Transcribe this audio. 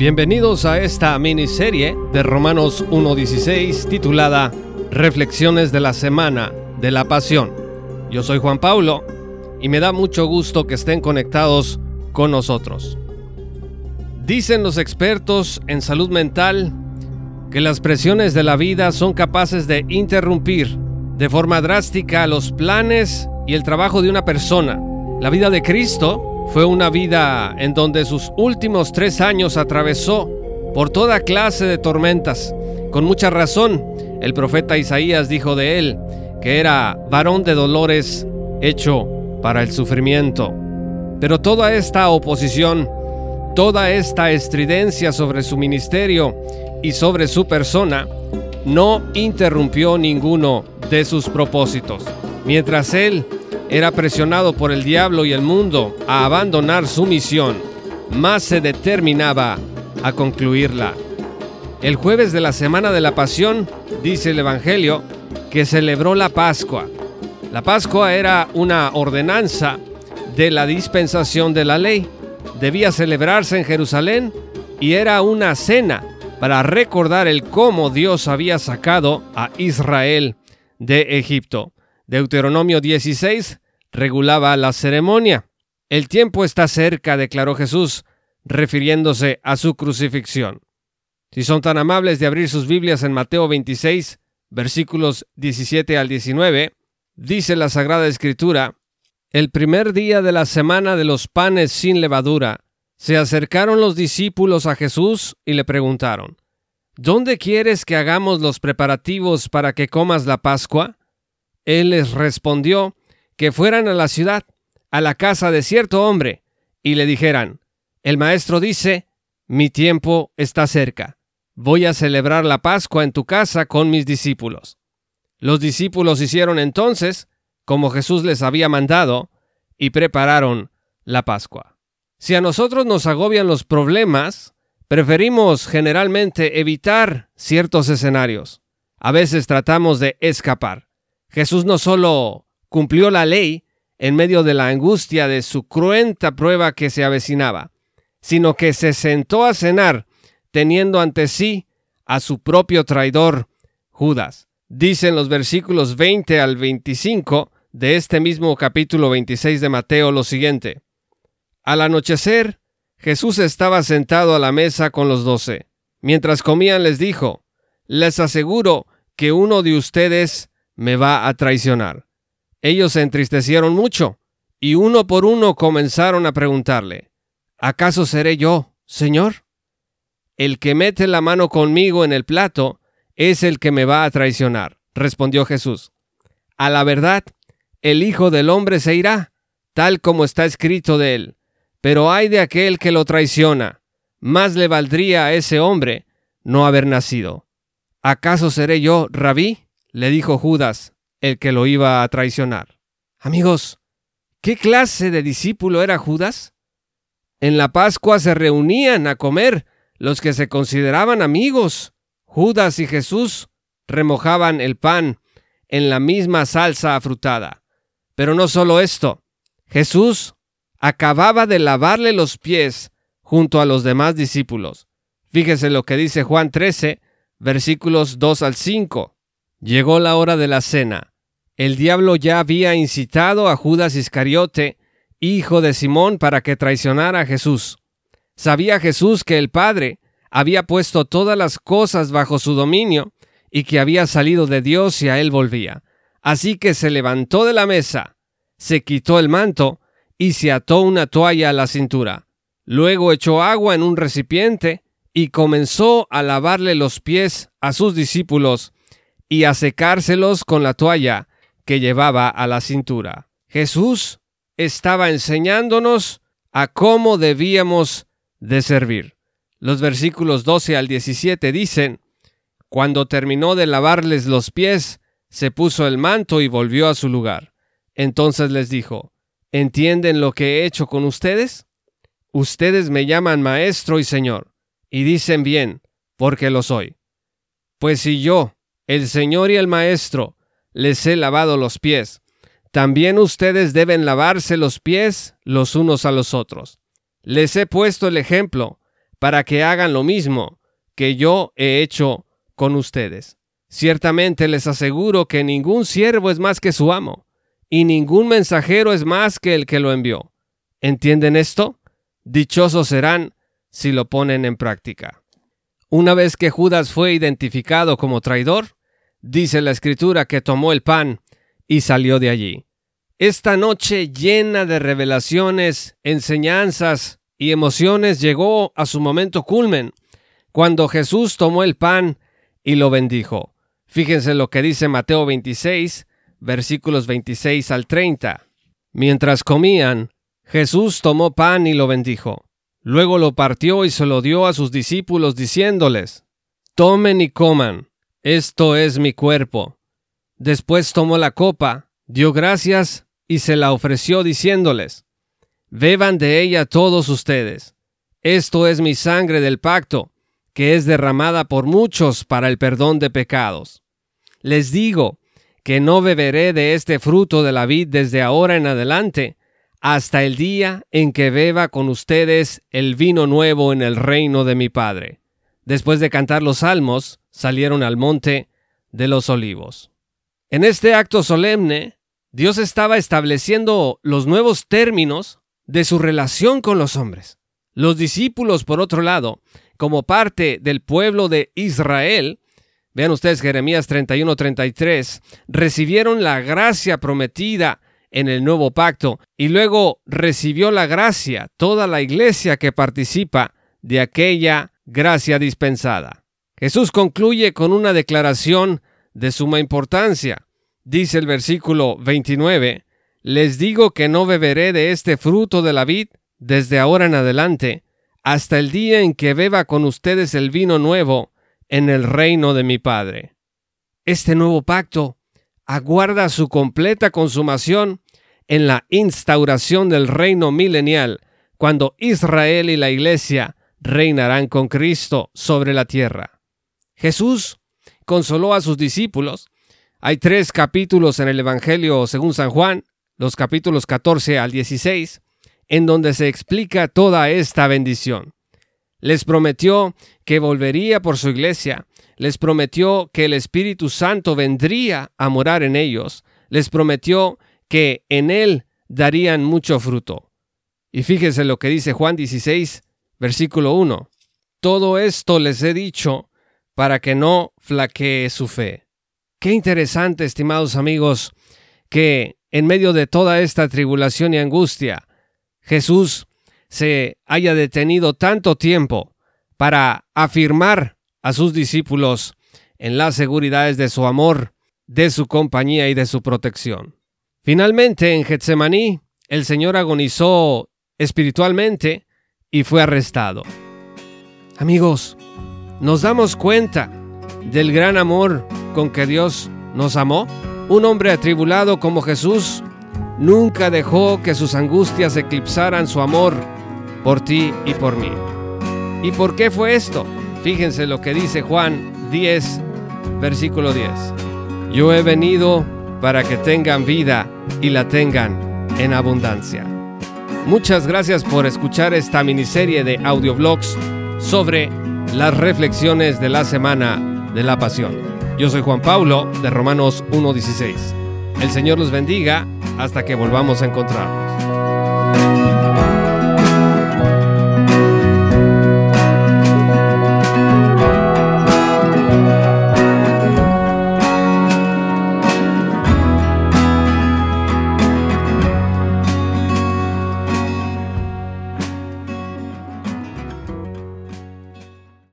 Bienvenidos a esta miniserie de Romanos 1.16 titulada Reflexiones de la Semana de la Pasión. Yo soy Juan Paulo y me da mucho gusto que estén conectados con nosotros. Dicen los expertos en salud mental que las presiones de la vida son capaces de interrumpir de forma drástica los planes y el trabajo de una persona. La vida de Cristo fue una vida en donde sus últimos tres años atravesó por toda clase de tormentas. Con mucha razón, el profeta Isaías dijo de él que era varón de dolores hecho para el sufrimiento. Pero toda esta oposición, toda esta estridencia sobre su ministerio y sobre su persona, no interrumpió ninguno de sus propósitos. Mientras él era presionado por el diablo y el mundo a abandonar su misión, más se determinaba a concluirla. El jueves de la Semana de la Pasión, dice el Evangelio, que celebró la Pascua. La Pascua era una ordenanza de la dispensación de la ley. Debía celebrarse en Jerusalén y era una cena para recordar el cómo Dios había sacado a Israel de Egipto. Deuteronomio 16 regulaba la ceremonia. El tiempo está cerca, declaró Jesús, refiriéndose a su crucifixión. Si son tan amables de abrir sus Biblias en Mateo 26, versículos 17 al 19, dice la Sagrada Escritura, el primer día de la semana de los panes sin levadura, se acercaron los discípulos a Jesús y le preguntaron, ¿Dónde quieres que hagamos los preparativos para que comas la Pascua? Él les respondió que fueran a la ciudad, a la casa de cierto hombre, y le dijeran, el maestro dice, mi tiempo está cerca, voy a celebrar la Pascua en tu casa con mis discípulos. Los discípulos hicieron entonces, como Jesús les había mandado, y prepararon la Pascua. Si a nosotros nos agobian los problemas, preferimos generalmente evitar ciertos escenarios. A veces tratamos de escapar. Jesús no solo cumplió la ley en medio de la angustia de su cruenta prueba que se avecinaba, sino que se sentó a cenar teniendo ante sí a su propio traidor, Judas. Dicen los versículos 20 al 25 de este mismo capítulo 26 de Mateo lo siguiente. Al anochecer, Jesús estaba sentado a la mesa con los doce. Mientras comían les dijo, Les aseguro que uno de ustedes me va a traicionar. Ellos se entristecieron mucho, y uno por uno comenzaron a preguntarle, ¿acaso seré yo, Señor? El que mete la mano conmigo en el plato es el que me va a traicionar, respondió Jesús. A la verdad, el Hijo del Hombre se irá, tal como está escrito de él, pero hay de aquel que lo traiciona, más le valdría a ese hombre no haber nacido. ¿Acaso seré yo, rabí? Le dijo Judas, el que lo iba a traicionar. Amigos, ¿qué clase de discípulo era Judas? En la Pascua se reunían a comer los que se consideraban amigos. Judas y Jesús remojaban el pan en la misma salsa afrutada. Pero no solo esto, Jesús acababa de lavarle los pies junto a los demás discípulos. Fíjese lo que dice Juan 13, versículos 2 al 5. Llegó la hora de la cena. El diablo ya había incitado a Judas Iscariote, hijo de Simón, para que traicionara a Jesús. Sabía Jesús que el Padre había puesto todas las cosas bajo su dominio y que había salido de Dios y a él volvía. Así que se levantó de la mesa, se quitó el manto y se ató una toalla a la cintura. Luego echó agua en un recipiente y comenzó a lavarle los pies a sus discípulos y a secárselos con la toalla que llevaba a la cintura. Jesús estaba enseñándonos a cómo debíamos de servir. Los versículos 12 al 17 dicen, Cuando terminó de lavarles los pies, se puso el manto y volvió a su lugar. Entonces les dijo, ¿entienden lo que he hecho con ustedes? Ustedes me llaman maestro y señor, y dicen bien, porque lo soy. Pues si yo, el Señor y el Maestro, les he lavado los pies. También ustedes deben lavarse los pies los unos a los otros. Les he puesto el ejemplo para que hagan lo mismo que yo he hecho con ustedes. Ciertamente les aseguro que ningún siervo es más que su amo, y ningún mensajero es más que el que lo envió. ¿Entienden esto? Dichosos serán si lo ponen en práctica. Una vez que Judas fue identificado como traidor, dice la escritura que tomó el pan y salió de allí. Esta noche llena de revelaciones, enseñanzas y emociones llegó a su momento culmen cuando Jesús tomó el pan y lo bendijo. Fíjense lo que dice Mateo 26, versículos 26 al 30. Mientras comían, Jesús tomó pan y lo bendijo. Luego lo partió y se lo dio a sus discípulos diciéndoles, Tomen y coman, esto es mi cuerpo. Después tomó la copa, dio gracias y se la ofreció diciéndoles, Beban de ella todos ustedes. Esto es mi sangre del pacto, que es derramada por muchos para el perdón de pecados. Les digo que no beberé de este fruto de la vid desde ahora en adelante, hasta el día en que beba con ustedes el vino nuevo en el reino de mi Padre. Después de cantar los salmos, salieron al monte de los olivos. En este acto solemne, Dios estaba estableciendo los nuevos términos de su relación con los hombres. Los discípulos, por otro lado, como parte del pueblo de Israel, vean ustedes Jeremías 31-33, recibieron la gracia prometida en el nuevo pacto y luego recibió la gracia toda la iglesia que participa de aquella gracia dispensada. Jesús concluye con una declaración de suma importancia. Dice el versículo 29, Les digo que no beberé de este fruto de la vid desde ahora en adelante, hasta el día en que beba con ustedes el vino nuevo en el reino de mi Padre. Este nuevo pacto aguarda su completa consumación en la instauración del reino milenial, cuando Israel y la Iglesia reinarán con Cristo sobre la tierra. Jesús consoló a sus discípulos. Hay tres capítulos en el Evangelio según San Juan, los capítulos 14 al 16, en donde se explica toda esta bendición. Les prometió que volvería por su iglesia, les prometió que el Espíritu Santo vendría a morar en ellos, les prometió que en él darían mucho fruto. Y fíjese lo que dice Juan 16, versículo 1. Todo esto les he dicho para que no flaquee su fe. Qué interesante, estimados amigos, que en medio de toda esta tribulación y angustia, Jesús se haya detenido tanto tiempo para afirmar a sus discípulos en las seguridades de su amor, de su compañía y de su protección. Finalmente, en Getsemaní, el Señor agonizó espiritualmente y fue arrestado. Amigos, nos damos cuenta del gran amor con que Dios nos amó. Un hombre atribulado como Jesús nunca dejó que sus angustias eclipsaran su amor por ti y por mí. ¿Y por qué fue esto? Fíjense lo que dice Juan 10, versículo 10. Yo he venido para que tengan vida y la tengan en abundancia. Muchas gracias por escuchar esta miniserie de audioblogs sobre las reflexiones de la semana de la pasión. Yo soy Juan Pablo de Romanos 1.16. El Señor los bendiga hasta que volvamos a encontrarnos.